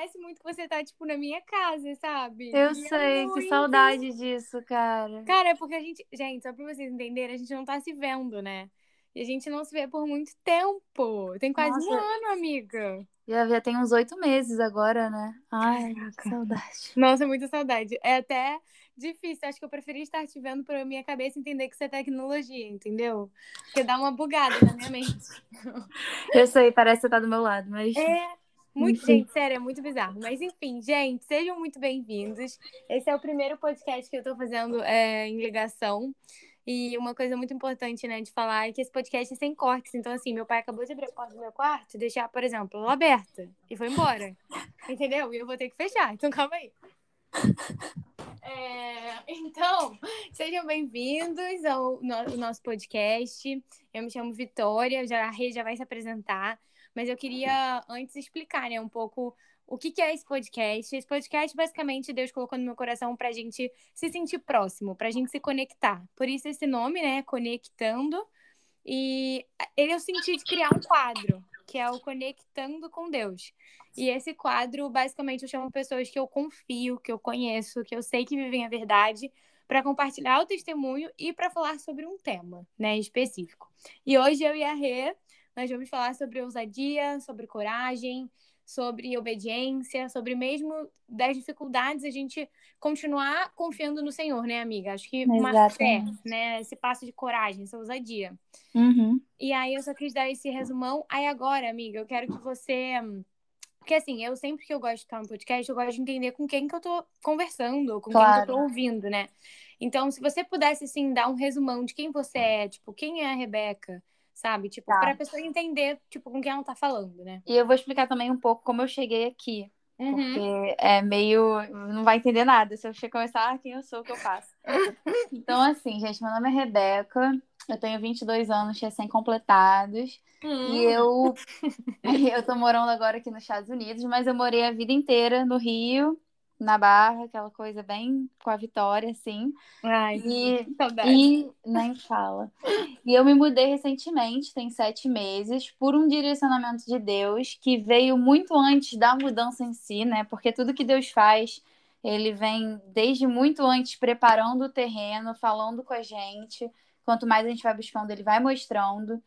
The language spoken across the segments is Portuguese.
Parece muito que você tá, tipo, na minha casa, sabe? Eu E é sei, que saudade disso, cara. Cara, é porque a gente. Gente, só pra vocês entenderem, a gente não tá se vendo, né? E a gente não se vê por muito tempo. Tem quase um Nossa. ano, amiga. Já, já tem uns oito meses agora, né? Ai, que saudade. Nossa, muita saudade. É até difícil. Acho que eu preferi estar te vendo pra minha cabeça entender que isso é tecnologia, entendeu? Porque dá uma bugada na minha mente. Eu sei, parece que você tá do meu lado, mas. É. Muito, Enfim. gente, sério, é muito bizarro. Mas enfim, gente, sejam muito bem-vindos. Esse é o primeiro podcast que eu tô fazendo é, em ligação. E uma coisa muito importante, né, de falar é que esse podcast é sem cortes. Então, assim, meu pai acabou de abrir a porta do meu quarto deixar, por exemplo, ela aberta. E foi embora. Entendeu? E eu vou ter que fechar. Então, calma aí. É, então, sejam bem-vindos ao no- nosso podcast. Eu me chamo Vitória, já, a Rê já vai se apresentar. Mas eu queria antes explicar, né, um pouco o que, que é esse podcast. Esse podcast, basicamente, Deus colocou no meu coração pra gente se sentir próximo, pra gente se conectar. Por isso esse nome, né, Conectando. E ele eu senti de criar um quadro, que é o Conectando com Deus. E esse quadro, basicamente, eu chamo pessoas que eu confio, que eu conheço, que eu sei que vivem a verdade, para compartilhar o testemunho e para falar sobre um tema, né, específico. E hoje eu e a Rê, nós vamos falar sobre ousadia, sobre coragem, sobre obediência, sobre mesmo das dificuldades a gente continuar confiando no Senhor, né, amiga? Acho que uma fé, Exatamente. né, esse passo de coragem, essa ousadia. Uhum. E aí eu só quis dar esse resumão. Aí agora, amiga, eu quero que você. Porque assim, eu sempre que eu gosto de estar no podcast, eu gosto de entender com quem que eu tô conversando, com quem que eu tô Claro. ouvindo, né? Então, se você pudesse, assim, dar um resumão de quem você é, tipo, quem é a Rebeca, sabe? Tipo, Tá. pra pessoa entender, tipo, com quem ela tá falando, né? E eu vou explicar também um pouco como eu cheguei aqui. Uhum. Porque é meio. Não vai entender nada se eu começar ah, quem eu sou, o que eu faço. Então, assim, gente, meu nome é Rebeca. Eu tenho 22 anos recém-completados. Hum. E eu, eu tô morando agora aqui nos Estados Unidos, mas eu morei a vida inteira no Rio, na Barra, aquela coisa bem com a Vitória, assim. Ai, E, e nem fala. E eu me mudei recentemente, tem sete meses, por um direcionamento de Deus que veio muito antes da mudança em si, né? Porque tudo que Deus faz, ele vem desde muito antes preparando o terreno, falando com a gente. Quanto mais a gente vai buscando, ele vai mostrando.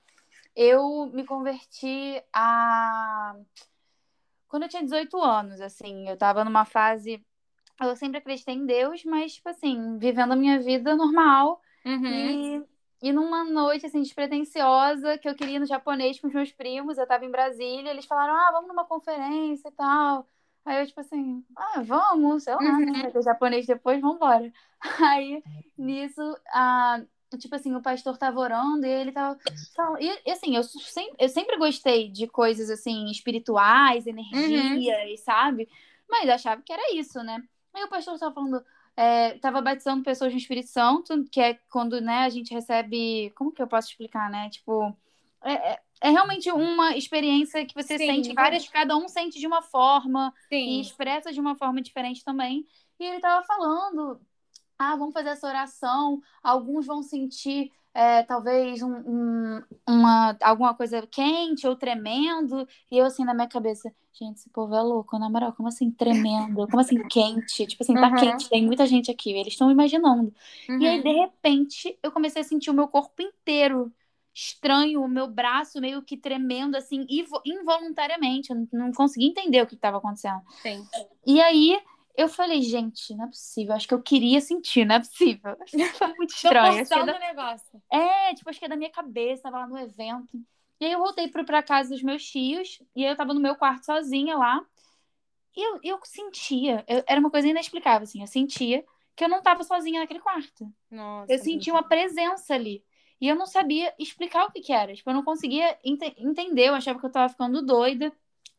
Eu me converti a. Quando eu tinha 18 anos, assim, eu tava numa fase. Eu sempre acreditei em Deus, mas, tipo assim, vivendo a minha vida normal. Uhum. E, e numa noite, assim, despretensiosa, que eu queria ir no japonês com os meus primos, eu tava em Brasília, eles falaram, ah, vamos numa conferência e tal. Aí eu, tipo assim, ah, vamos, sei lá, Uhum. Vai ter japonês depois, vambora. Aí, nisso, a, tipo assim, o pastor tava orando e ele tava. E, e, assim, eu sempre, eu sempre gostei de coisas, assim, espirituais, energias, sabe? Mas achava que era isso, né? Aí o pastor tava falando, é, tava batizando pessoas no Espírito Santo, que é quando, né, a gente recebe. Como que eu posso explicar, né? Tipo. É, é- é realmente uma experiência que você Sim, sente várias, cada um sente de uma forma e Sim. expressa de uma forma diferente também. E ele tava falando, ah, vamos fazer essa oração, alguns vão sentir é, talvez um, um- uma, alguma coisa quente ou tremendo, e eu assim na minha cabeça, gente, esse povo é louco, na moral, como assim tremendo? Como assim quente? Tipo assim, tá Uhum. quente, tem muita gente aqui, eles estão imaginando. E aí, Uhum. de repente, eu comecei a sentir o meu corpo inteiro estranho, o meu braço meio que tremendo, assim, invo- involuntariamente. Eu não- não conseguia entender o que estava acontecendo. Sim. E aí, eu falei, gente, não é possível. Acho que eu queria sentir, não é possível. Foi muito estranho. Acho que é, da... negócio. é, tipo, acho que é da minha cabeça, tava lá no evento. E aí eu voltei pro- pra casa dos meus tios, e aí eu tava no meu quarto sozinha lá. E eu, eu sentia, eu- era uma coisa inexplicável, assim, eu sentia que eu não tava sozinha naquele quarto. Nossa. Eu senti uma presença ali. E eu não sabia explicar o que, que era. Tipo, eu não conseguia ente- entender. Eu achava que eu tava ficando doida.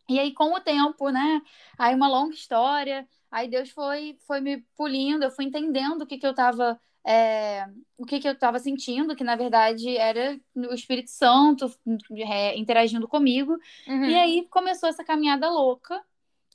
E aí, com o tempo, né? Aí, uma longa história. Aí, Deus foi, foi me polindo. Eu fui entendendo o que, que eu tava. é, o que, que eu tava sentindo, que na verdade era o Espírito Santo é, interagindo comigo. Uhum. E aí começou essa caminhada louca.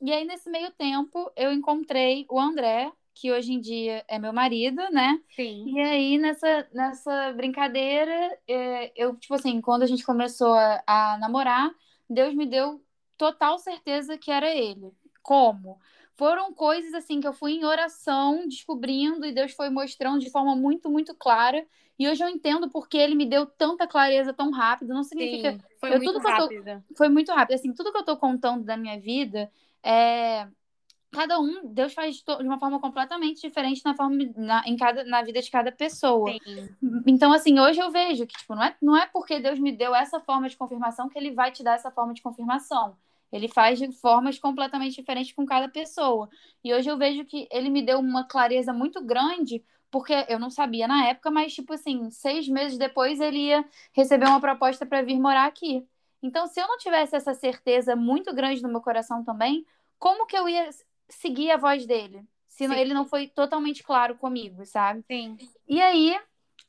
E aí, nesse meio tempo, eu encontrei o André, que hoje em dia é meu marido, né? Sim. E aí, nessa, nessa brincadeira, é, eu, tipo assim, quando a gente começou a, a namorar, Deus me deu total certeza que era ele. Como? Foram coisas assim que eu fui em oração descobrindo e Deus foi mostrando de forma muito, muito clara. E hoje eu entendo porque ele me deu tanta clareza tão rápido. Não significa. Sim, foi eu, muito tudo eu tô- foi muito rápido. Assim, tudo que eu tô contando da minha vida é. Cada um, Deus faz de uma forma completamente diferente na, forma, na, em cada, na vida de cada pessoa. Sim, Então, assim, hoje eu vejo que, tipo, não é, não é porque Deus me deu essa forma de confirmação que ele vai te dar essa forma de confirmação. Ele faz de formas completamente diferentes com cada pessoa. E hoje eu vejo que ele me deu uma clareza muito grande, porque eu não sabia na época, mas, tipo assim, seis meses depois ele ia receber uma proposta para vir morar aqui. Então, se eu não tivesse essa certeza muito grande no meu coração também, como que eu ia seguir a voz dele? Se Sim. ele não foi totalmente claro comigo, sabe? sim. E aí,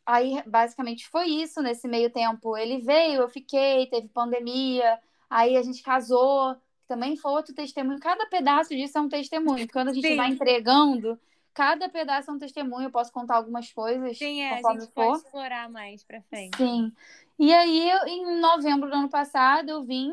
aí basicamente foi isso nesse meio tempo. Ele veio, eu fiquei, teve pandemia, aí a gente casou, também foi outro testemunho. Cada pedaço disso é um testemunho. Quando a gente Sim. vai entregando, cada pedaço é um testemunho. Eu posso contar algumas coisas Sim, é, a gente for. pode explorar mais pra frente. Sim. E aí, em novembro do ano passado, eu vim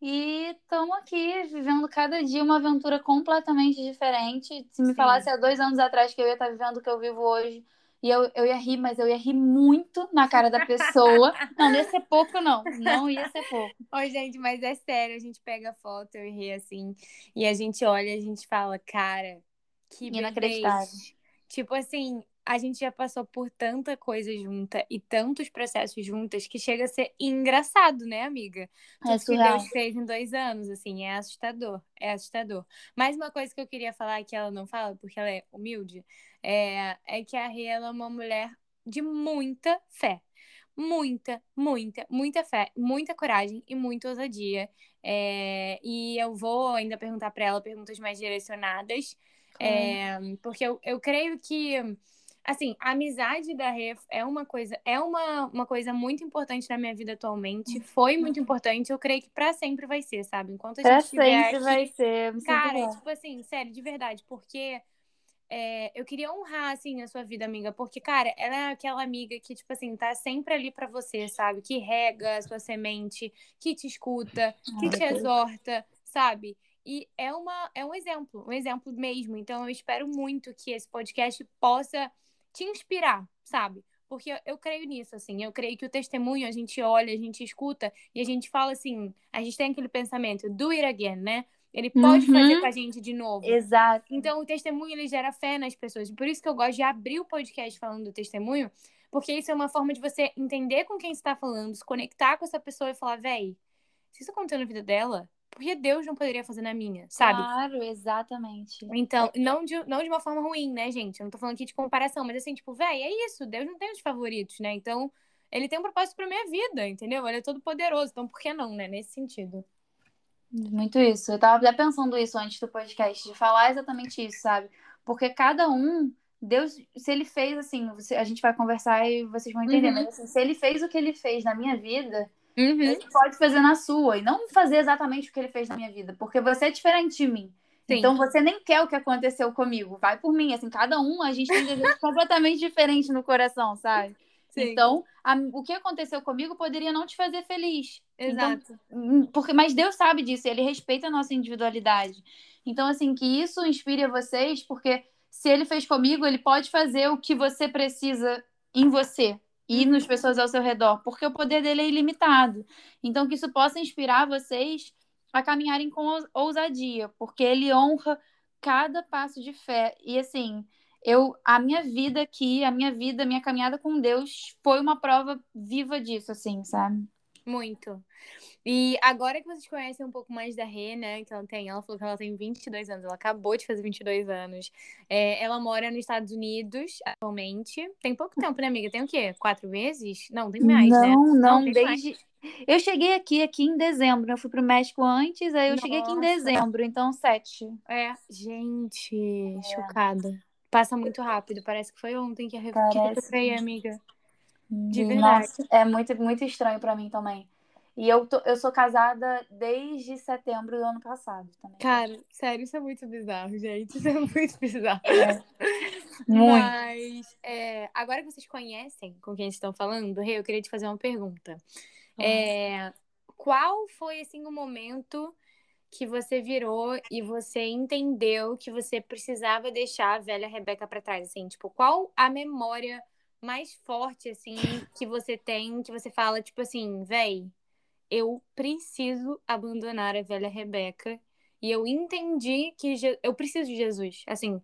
e estamos aqui vivendo cada dia uma aventura completamente diferente. Se me Sim. falasse há dois anos atrás que eu ia estar vivendo o que eu vivo hoje, e eu, eu ia rir, mas eu ia rir muito na cara da pessoa. Não, não ia ser pouco, não. Não ia ser pouco. Oi, gente, mas é sério, a gente pega a foto, eu e Rê, assim, e a gente olha e a gente fala, cara, que Inacreditável. Tipo assim, a gente já passou por tanta coisa junta e tantos processos juntas que chega a ser engraçado, né, amiga? É Tudo que surreal. Deus fez em dois anos, assim, é assustador, é assustador. Mais uma coisa que eu queria falar que ela não fala, porque ela é humilde, é, é que a Rê, é uma mulher de muita fé. Muita, muita, muita fé, muita coragem e muita ousadia. É, e eu vou ainda perguntar para ela perguntas mais direcionadas, é, porque eu, eu creio que, assim, a amizade da Rê é uma coisa, é uma, uma coisa muito importante na minha vida atualmente. Foi muito importante, eu creio que para sempre vai ser, sabe? Enquanto a Pra gente sempre aqui, vai ser. Cara, tipo assim, sério, de verdade, porque é, eu queria honrar, assim, a sua vida, amiga, porque, cara, ela é aquela amiga que, tipo assim, tá sempre ali pra você, sabe? Que rega a sua semente, que te escuta, que Ai, te exorta, sabe? E é, uma, é um exemplo, um exemplo mesmo. Então, eu espero muito que esse podcast possa te inspirar, sabe? Porque eu, eu creio nisso, assim. Eu creio que o testemunho, a gente olha, a gente escuta e a gente fala assim, a gente tem aquele pensamento, do it again, né? Ele pode Uhum. fazer com a gente de novo. Exato. Então, o testemunho ele gera fé nas pessoas. Por isso que eu gosto de abrir o podcast falando do testemunho, porque isso é uma forma de você entender com quem você está falando, se conectar com essa pessoa e falar, véi, se isso aconteceu na vida dela, por que Deus não poderia fazer na minha, sabe? Claro, exatamente. Então, não de, não de uma forma ruim, né, gente? Eu não tô falando aqui de comparação, mas assim, tipo, véi, é isso, Deus não tem os favoritos, né? Então, ele tem um propósito pra minha vida, entendeu? Ele é todo poderoso, então por que não, né? Nesse sentido. Muito isso. Eu tava até pensando isso antes do podcast, de falar exatamente isso, sabe? Porque cada um, Deus, se ele fez assim, a gente vai conversar e vocês vão entender, Uhum. mas assim, se ele fez o que ele fez na minha vida, Uhum. ele pode fazer na sua. E não fazer exatamente o que ele fez na minha vida, porque você é diferente de mim. Sim. Então você nem quer o que aconteceu comigo. Vai por mim. Assim, cada um, a gente tem desejos completamente diferentes no coração, sabe? Sim. Então, a- o que aconteceu comigo poderia não te fazer feliz. Então, Exato. Hum, Porque, mas Deus sabe disso, ele respeita a nossa individualidade. Então, assim, que isso inspire a vocês, porque se ele fez comigo, ele pode fazer o que você precisa em você e nas pessoas ao seu redor, porque o poder dele é ilimitado. Então, que isso possa inspirar vocês a caminharem com ous- ousadia, porque ele honra cada passo de fé. E assim, eu a minha vida aqui, a minha vida, a minha caminhada com Deus foi uma prova viva disso, assim, sabe? Muito. E agora que vocês conhecem um pouco mais da Rê, né? Que ela tem, ela falou que ela tem 22 anos, ela acabou de fazer 22 anos. É, ela mora nos Estados Unidos atualmente. Tem pouco tempo, né, amiga? Tem o quê? Quatro meses? Não, tem mais, não, né? Não, Não, tem mais. desde. Eu cheguei aqui, aqui em dezembro. Eu fui pro México antes, aí eu cheguei aqui em Nossa. dezembro, então sete. É, gente, chocada. Passa muito rápido. Parece que foi ontem que a Parece. eu foi, amiga. De verdade. Nossa, é muito, muito estranho pra mim também. E eu, tô, eu sou casada desde setembro do ano passado também. Cara, sério, isso é muito bizarro, gente. Isso é muito bizarro. Muito. Mas é, agora que vocês conhecem com quem estão falando, Rê, eu queria te fazer uma pergunta. É, qual foi assim o momento que você virou e você entendeu que você precisava deixar a velha Rebeca para trás? Assim, tipo, qual a memória mais forte, assim, que você tem, que você fala, tipo assim, véi, eu preciso abandonar a velha Rebeca e eu entendi que Je eu preciso de Jesus. Assim,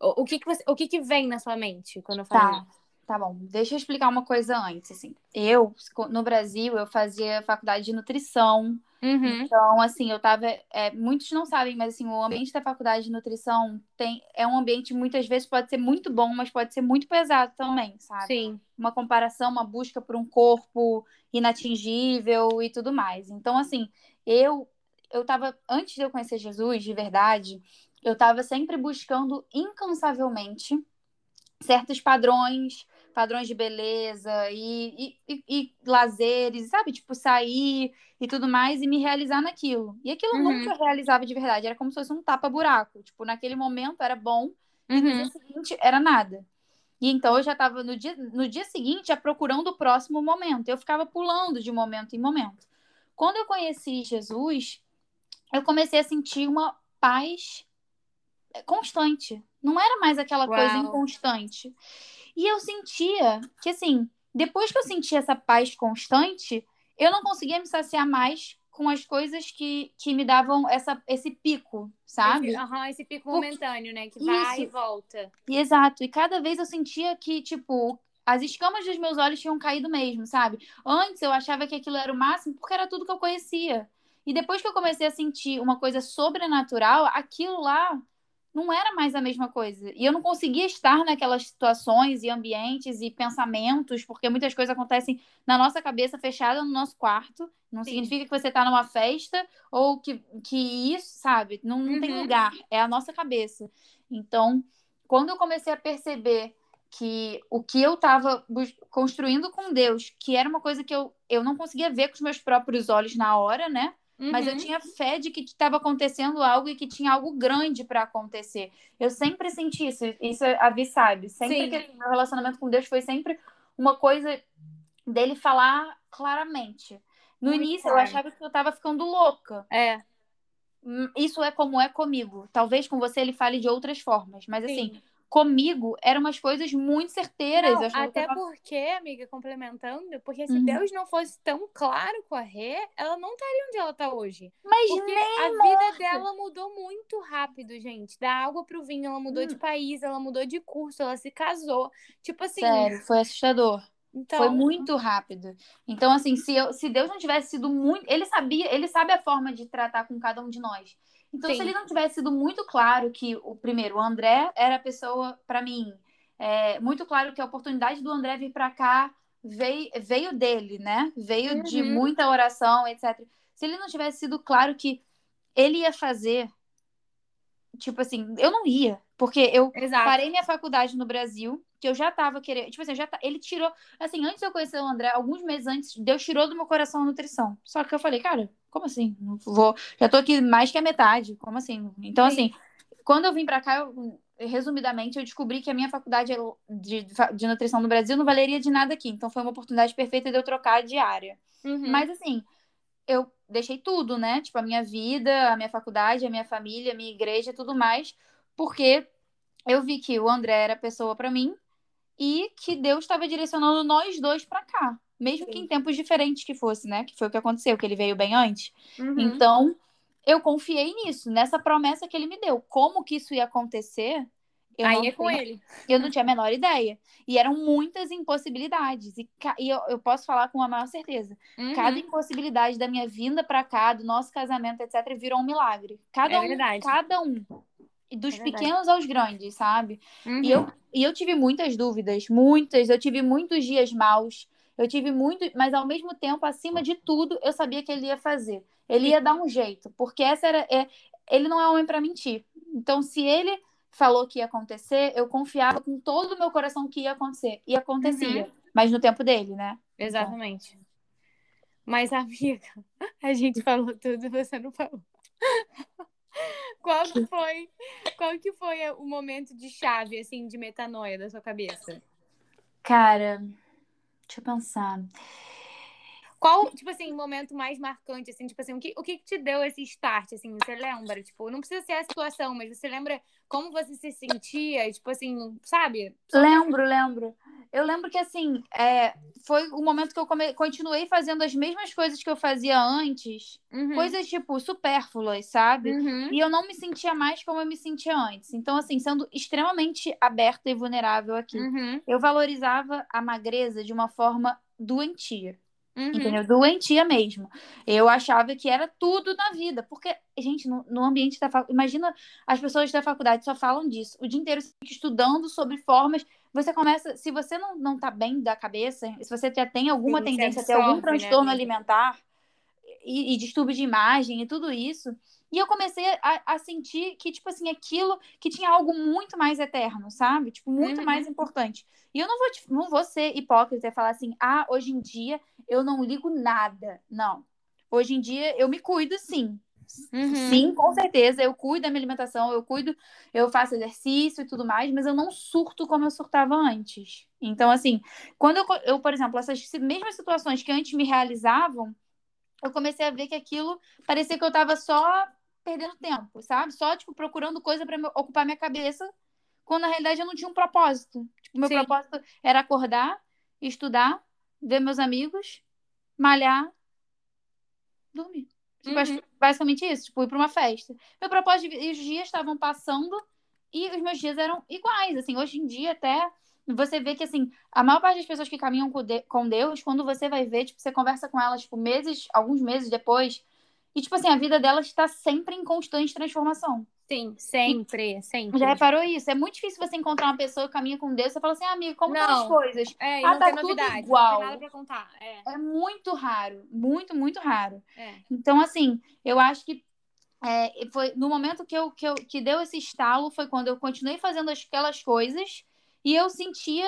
o, o, que que você, o que que vem na sua mente quando eu falo Tá, tá bom. Deixa eu explicar uma coisa antes, assim. Eu, no Brasil, eu fazia faculdade de nutrição. Uhum. Então, assim, eu tava. é, muitos não sabem, mas assim, o ambiente da faculdade de nutrição tem, é um ambiente, muitas vezes, pode ser muito bom, mas pode ser muito pesado também, sabe? Sim. Uma comparação, uma busca por um corpo inatingível e tudo mais. Então, assim, eu eu tava, antes de eu conhecer Jesus, de verdade, eu tava sempre buscando incansavelmente certos padrões, padrões de beleza e, e, e, e lazeres, sabe? Tipo, sair e tudo mais e me realizar naquilo. E aquilo Uhum. nunca eu realizava de verdade, era como se fosse um tapa-buraco. Tipo, naquele momento era bom e no Uhum. dia seguinte era nada. E então eu já estava no dia, no dia seguinte já procurando o próximo momento. Eu ficava pulando de momento em momento. Quando eu conheci Jesus, eu comecei a sentir uma paz constante. Não era mais aquela Uau. coisa inconstante. E eu sentia que, assim, depois que eu sentia essa paz constante, eu não conseguia me saciar mais com as coisas que, que me davam essa, esse pico, sabe? Esse, aham, esse pico Porque- momentâneo, né? Que vai e Isso. volta. E exato. E cada vez eu sentia que, tipo, as escamas dos meus olhos tinham caído mesmo, sabe? Antes eu achava que aquilo era o máximo porque era tudo que eu conhecia. E depois que eu comecei a sentir uma coisa sobrenatural, aquilo lá não era mais a mesma coisa. E eu não conseguia estar naquelas situações e ambientes e pensamentos, porque muitas coisas acontecem na nossa cabeça fechada no nosso quarto. Não Sim. significa que você está numa festa ou que, que isso, sabe? Não, não tem Uhum. lugar. É a nossa cabeça. Então, quando eu comecei a perceber que o que eu estava construindo com Deus, que era uma coisa que eu, eu não conseguia ver com os meus próprios olhos na hora, né? Mas eu Uhum. tinha fé de que estava acontecendo algo e que tinha algo grande para acontecer. Eu sempre senti isso. Isso a Vi sabe. Sempre Sim. que meu relacionamento com Deus foi sempre uma coisa dele falar claramente. No Muito início eu claro. achava que eu estava ficando louca. É, Hum, Isso é como é comigo. Talvez com você ele fale de outras formas, mas assim, sim. Comigo eram umas coisas muito certeiras. Não, até tava- porque, amiga, complementando, porque se Uhum. Deus não fosse tão claro com a Rê, ela não estaria onde ela tá hoje. Mas Porque nem a vida dela mudou muito rápido, gente. Da água pro vinho, ela mudou Hum. de país, ela mudou de curso, ela se casou. Tipo assim, Sério, foi assustador. então. Foi muito rápido. Então, assim, se, eu, se Deus não tivesse sido muito. Ele sabia, ele sabe a forma de tratar com cada um de nós. Então, Sim. se ele não tivesse sido muito claro que o primeiro, o André era a pessoa, pra mim, é, muito claro que a oportunidade do André vir pra cá veio, veio dele, né? Veio de Uhum. muita oração, etc. Se ele não tivesse sido claro que ele ia fazer, tipo assim, eu não ia. Porque eu Exato. parei minha faculdade no Brasil, que eu já tava querendo. Tipo assim, já ta- ele tirou. Assim, antes de eu conhecer o André, alguns meses antes, Deus tirou do meu coração a nutrição. Só que eu falei, cara, como assim? Não vou. Já tô aqui mais que a metade. Como assim? Então, Sim. assim, quando eu vim pra cá, eu- resumidamente, eu descobri que a minha faculdade de, de nutrição no Brasil não valeria de nada aqui. Então, foi uma oportunidade perfeita de eu trocar de área. Uhum. Mas assim, eu deixei tudo, né? Tipo, a minha vida, a minha faculdade, a minha família, a minha igreja, tudo mais, porque eu vi que o André era pessoa pra mim e que Deus estava direcionando nós dois pra cá, mesmo que Sim. em tempos diferentes que fosse, né? Que foi o que aconteceu, que ele veio bem antes. Uhum. Então, eu confiei nisso, nessa promessa que ele me deu. Como que isso ia acontecer? Eu Aí não é com tenho ele. eu não tinha a menor ideia. E eram muitas impossibilidades. E, e eu, eu posso falar com a maior certeza. Uhum. Cada impossibilidade da minha vinda pra cá, do nosso casamento, etc., virou um milagre. Cada É um, verdade. cada um. Dos É pequenos aos grandes, sabe? Uhum. E eu, e eu tive muitas dúvidas, muitas. Eu tive muitos dias maus. Eu tive muito, mas ao mesmo tempo, acima de tudo, eu sabia que ele ia fazer. Ele ia dar um jeito, porque essa era, é, ele não é homem pra mentir. Então, se ele falou que ia acontecer, eu confiava com todo o meu coração que ia acontecer. E acontecia, mas no tempo dele, né? Exatamente. Mas, amiga, a gente falou tudo e você não falou. Qual que foi, qual que foi o momento de chave, assim, de metanoia da sua cabeça? Cara, deixa eu pensar. Qual, tipo assim, o momento mais marcante, assim, tipo assim, o que, o que te deu esse start, assim, você lembra? Tipo, não precisa ser a situação, mas você lembra como você se sentia, tipo assim, sabe? Lembro, lembro. Eu lembro que, assim, é, foi o momento que eu come... continuei fazendo as mesmas coisas que eu fazia antes, uhum. coisas, tipo, supérfluas, sabe? Uhum. E eu não me sentia mais como eu me sentia antes. Então, assim, sendo extremamente aberta e vulnerável aqui, uhum. eu valorizava a magreza de uma forma doentia. Uhum. Entendeu? Doentia mesmo. Eu achava que era tudo na vida. Porque, gente, no, no ambiente da faculdade. Imagina as pessoas da faculdade só falam disso. O dia inteiro estudando sobre formas. Você começa. Se você não, não tá bem da cabeça, se você já tem alguma Sim, tendência a ter algum né, transtorno amiga? alimentar e, e distúrbio de imagem e tudo isso. E eu comecei a, a sentir que, tipo assim, aquilo que tinha algo muito mais eterno, sabe? Tipo, muito Uhum. mais importante. E eu não vou, não vou ser hipócrita e falar assim, ah, hoje em dia eu não ligo nada. Não. Hoje em dia eu me cuido, sim. Uhum. Sim, com certeza. Eu cuido da minha alimentação, eu cuido, eu faço exercício e tudo mais, mas eu não surto como eu surtava antes. Então, assim, quando eu, eu por exemplo, essas mesmas situações que antes me realizavam, eu comecei a ver que aquilo parecia que eu tava só perdendo tempo, sabe? Só, tipo, procurando coisa para ocupar minha cabeça, quando na realidade eu não tinha um propósito. Tipo, meu Sim. propósito era acordar, estudar, ver meus amigos, malhar, dormir. Tipo, Uhum. basicamente isso, tipo, ir pra uma festa. Meu propósito, de- os dias estavam passando e os meus dias eram iguais, assim, hoje em dia até você vê que, assim, a maior parte das pessoas que caminham com Deus, quando você vai ver, tipo, você conversa com elas, tipo, meses, alguns meses depois, e, tipo assim, a vida delas está sempre em constante transformação. Sim, sempre, sempre. Já reparou isso? É muito difícil você encontrar uma pessoa que caminha com Deus e fala assim, ah, amigo, como estão as coisas? É, Ah, não tá tem tudo novidade, igual. não tem nada pra contar. É, É muito raro, muito, muito raro. é. Então, assim, eu acho que é, foi no momento que eu, que eu que deu esse estalo foi quando eu continuei fazendo aquelas coisas e eu sentia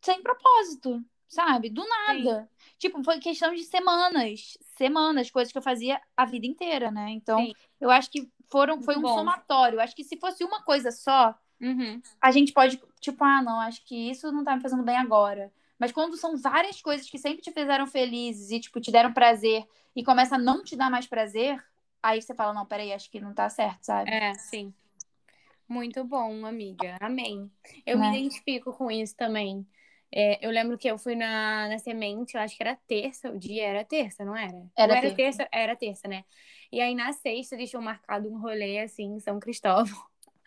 sem propósito, sabe? Do nada. Tipo, foi questão de semanas, semanas, coisas que eu fazia a vida inteira, né? Então, Sim. eu acho que foram foi um Muito bom. somatório. Acho que se fosse uma coisa só, Uhum. a gente pode, tipo, ah, não, acho que isso não tá me fazendo bem agora. Mas quando são várias coisas que sempre te fizeram felizes e, tipo, te deram prazer e começa a não te dar mais prazer, aí você fala, não, peraí, acho que não tá certo, sabe? É, sim. Muito bom, amiga. Amém. Eu Né? me identifico com isso também. É, eu lembro que eu fui na, na semente, eu acho que era terça, o dia era terça, não era? Era Ou era terça. terça, era terça, né? E aí na sexta deixou marcado um rolê assim em São Cristóvão,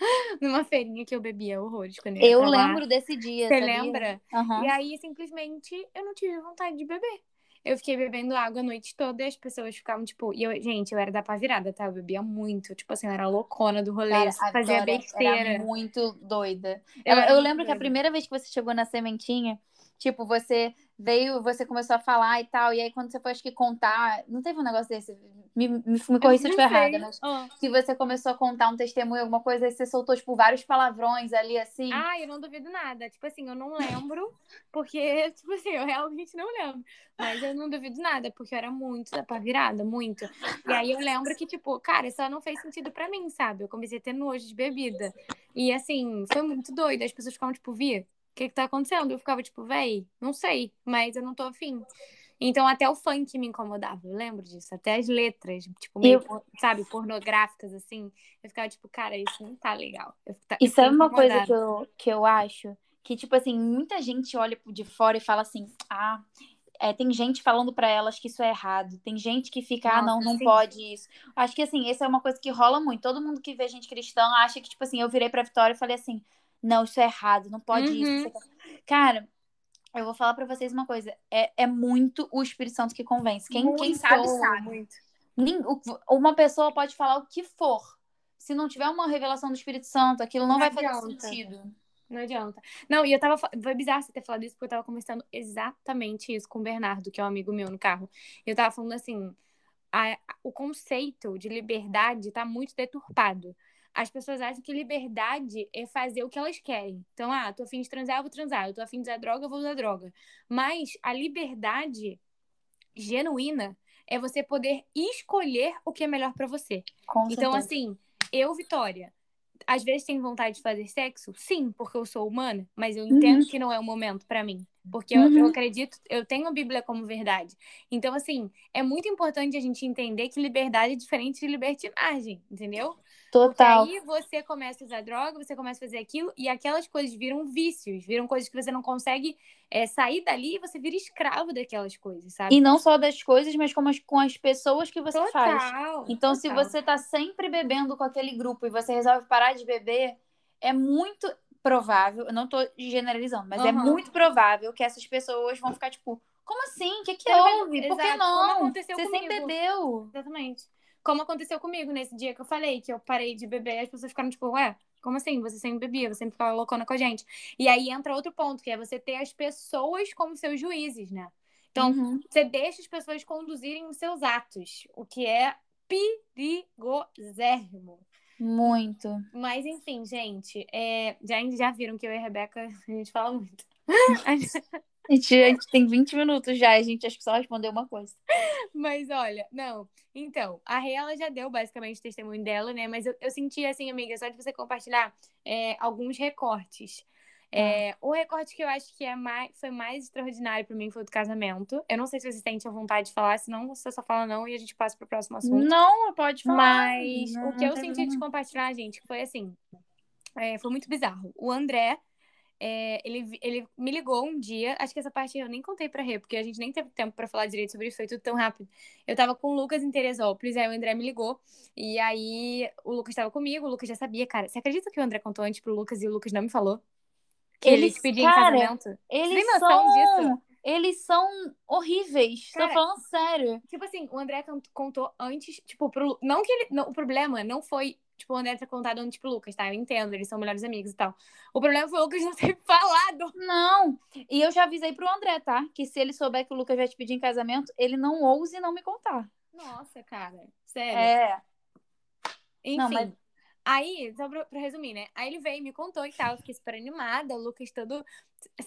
numa feirinha que eu bebia horrores quando eu Eu lembro desse dia, Você lembra? Aham. E aí, simplesmente, eu não tive vontade de beber. Eu fiquei bebendo água a noite toda e as pessoas ficavam, tipo... E eu, gente, eu era da pá virada, tá? Eu bebia muito. Tipo assim, eu era loucona do rolê. Cara, fazia besteira. era muito doida. Eu Eu, lembro que a doida. primeira vez que você chegou na sementinha, tipo, você veio, você começou a falar e tal, e aí quando você foi, acho que contar, não teve um negócio desse? Me, me, me corri se eu estiver errada, mas Ah. que você começou a contar um testemunho, alguma coisa, aí você soltou, tipo, vários palavrões ali, assim. Ah, eu não duvido nada. Tipo assim, eu não lembro, porque, tipo assim, eu realmente não lembro. Mas eu não duvido nada, porque eu era muito da pá virada, muito. E aí eu lembro que, tipo, cara, só não fez sentido pra mim, sabe? Eu comecei a ter nojo de bebida. E assim, foi muito doido. As pessoas ficavam, tipo, Vi, que que tá acontecendo? Eu ficava, tipo, véi, não sei, mas eu não tô afim. Então até o funk me incomodava, eu lembro disso. Até as letras, tipo, meio, Eu- sabe, pornográficas, assim. Eu ficava, tipo, cara, isso não tá legal. Eu, eu fiquei sabe uma coisa que eu, que eu acho? Que, tipo assim, muita gente olha de fora e fala assim, ah, é, tem gente falando pra elas que isso é errado. Tem gente que fica, ah, não, Nossa, não sim. pode isso. Acho que, assim, essa é uma coisa que rola muito. Todo mundo que vê gente cristã acha que, tipo assim, eu virei pra Vitória e falei assim, não, isso é errado, não pode isso. Uhum. não sei o quê. Cara, eu vou falar pra vocês uma coisa. É, é muito o Espírito Santo que convence. Quem, quem Muito, sabe, sabe. Muito. Uma pessoa pode falar o que for. Se não tiver uma revelação do Espírito Santo, aquilo não, Não vai fazer adianta. sentido. Não adianta. Não, e eu tava. Foi bizarro você ter falado isso, porque eu tava conversando exatamente isso com o Bernardo, que é um amigo meu no carro. Eu tava falando assim: a- o conceito de liberdade tá muito deturpado. As pessoas acham que liberdade é fazer o que elas querem. Então, ah, tô afim de transar, eu vou transar. Eu tô afim de usar droga, eu vou usar droga. Mas a liberdade genuína é você poder escolher o que é melhor pra você. Com Então, certeza. assim, eu, Vitória, às vezes tenho vontade de fazer sexo? Sim, porque eu sou humana, mas eu entendo que não é o momento pra mim. Porque eu, eu acredito, eu tenho a Bíblia como verdade. Então, assim, é muito importante a gente entender que liberdade é diferente de libertinagem, entendeu? Total. Porque aí você começa a usar droga, você começa a fazer aquilo, e aquelas coisas viram vícios, viram coisas que você não consegue é, sair dali e você vira escravo daquelas coisas, sabe? E não só das coisas, mas como as, com as pessoas que você Total, faz. Então, se total. você tá sempre bebendo com aquele grupo e você resolve parar de beber, é muito provável, eu não tô generalizando, mas é Aham. muito provável que essas pessoas vão ficar tipo, como assim? O que, que houve? Por que Exato, como não? aconteceu Você sempre comigo. bebeu. Exatamente. Como aconteceu comigo nesse dia que eu falei que eu parei de beber, as pessoas ficaram tipo, ué, como assim? Você sempre bebia, você sempre ficava loucona com a gente. E aí entra outro ponto, que é você ter as pessoas como seus juízes, né? Então, Uhum. você deixa as pessoas conduzirem os seus atos, o que é perigosérrimo. Muito. Mas enfim, gente, é, já, já viram que eu e a Rebeca, a gente fala muito. A gente, a gente tem 20 minutos já, a gente acho que só respondeu uma coisa. Mas olha, não. Então, a Rê, ela já deu basicamente o testemunho dela, né? Mas eu, eu senti, assim, amiga, só de você compartilhar é, alguns recortes. É, O recorte que eu acho que é mais, foi mais extraordinário pra mim foi o do casamento. Eu não sei se você sente a vontade de falar, senão você só fala não e a gente passa pro próximo assunto. Não, pode falar. Mas Não- o que eu senti problema. de compartilhar, gente, foi assim. é, foi muito bizarro. O André, é, ele, ele me ligou um dia. Acho que essa parte eu nem contei pra Rê, porque a gente nem teve tempo pra falar direito sobre isso, foi tudo tão rápido. Eu tava com o Lucas em Teresópolis, aí o André me ligou. E aí o Lucas tava comigo, o Lucas já sabia, cara. Você acredita que o André contou antes pro Lucas e o Lucas não me falou? Que ele Eles- te pediu cara, em casamento? Eles tem noção são, disso? Eles são horríveis. Cara, Tô falando sério. Tipo assim, o André cont- contou antes, tipo, pro, não que ele. não, o problema não foi, tipo, o André ter contado antes pro Lucas, tá? Eu entendo, eles são melhores amigos e tal. O problema foi o Lucas não ter falado. Não. E eu já avisei pro André, tá? Que se ele souber que o Lucas vai te pedir em casamento, ele não ouse não me contar. Nossa, cara. Sério. É. Enfim. não, mas- Aí, só pra, pra resumir, né? Aí ele veio me contou e tal. Eu fiquei super animada. O Lucas todo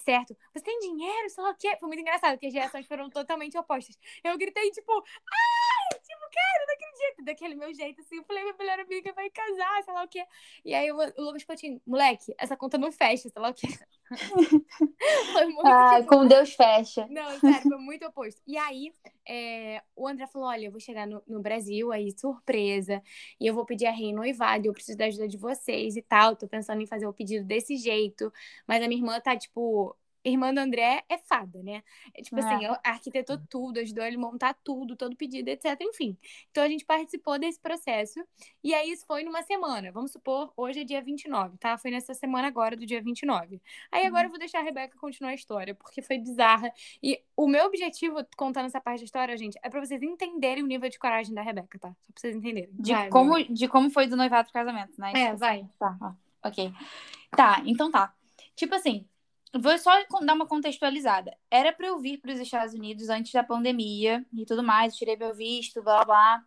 certo. Você tem dinheiro? Sei lá o quê. Foi muito engraçado, porque as reações foram totalmente opostas. Eu gritei, tipo, ai, tipo, cara, não acredito. Daquele meu jeito, assim. Eu falei, minha melhor amiga vai casar, sei lá o quê. E aí o, Lucas Coutinho, moleque, essa conta não fecha, sei lá o quê. Foi muito, tipo, com Deus fecha. não, sério, foi muito oposto. E aí, é, o André falou: olha, eu vou chegar no, no Brasil aí, surpresa, e eu vou pedir a rei noivado, e eu preciso da ajuda de vocês e tal. Tô pensando em fazer o pedido desse jeito. Mas a minha irmã tá, tipo. Irmã do André é fada, né? É, tipo É. assim, ela arquitetou tudo, ajudou ele a montar tudo, todo pedido, etc. Enfim. Então a gente participou desse processo. E aí isso foi numa semana. Vamos supor, hoje é dia 29, tá? Foi nessa semana agora do dia 29. Aí agora eu vou deixar a Rebeca continuar a história, porque foi bizarra. E o meu objetivo contando essa parte da história, gente, é pra vocês entenderem o nível de coragem da Rebeca, tá? Só pra vocês entenderem. De, Vai, como, vai. de como foi do noivado pro casamento, né? É, vai. Tá, ó, ok. Tá, então tá. Tipo assim, vou só dar uma contextualizada. Era pra eu vir pros Estados Unidos antes da pandemia e tudo mais, tirei meu visto, blá blá.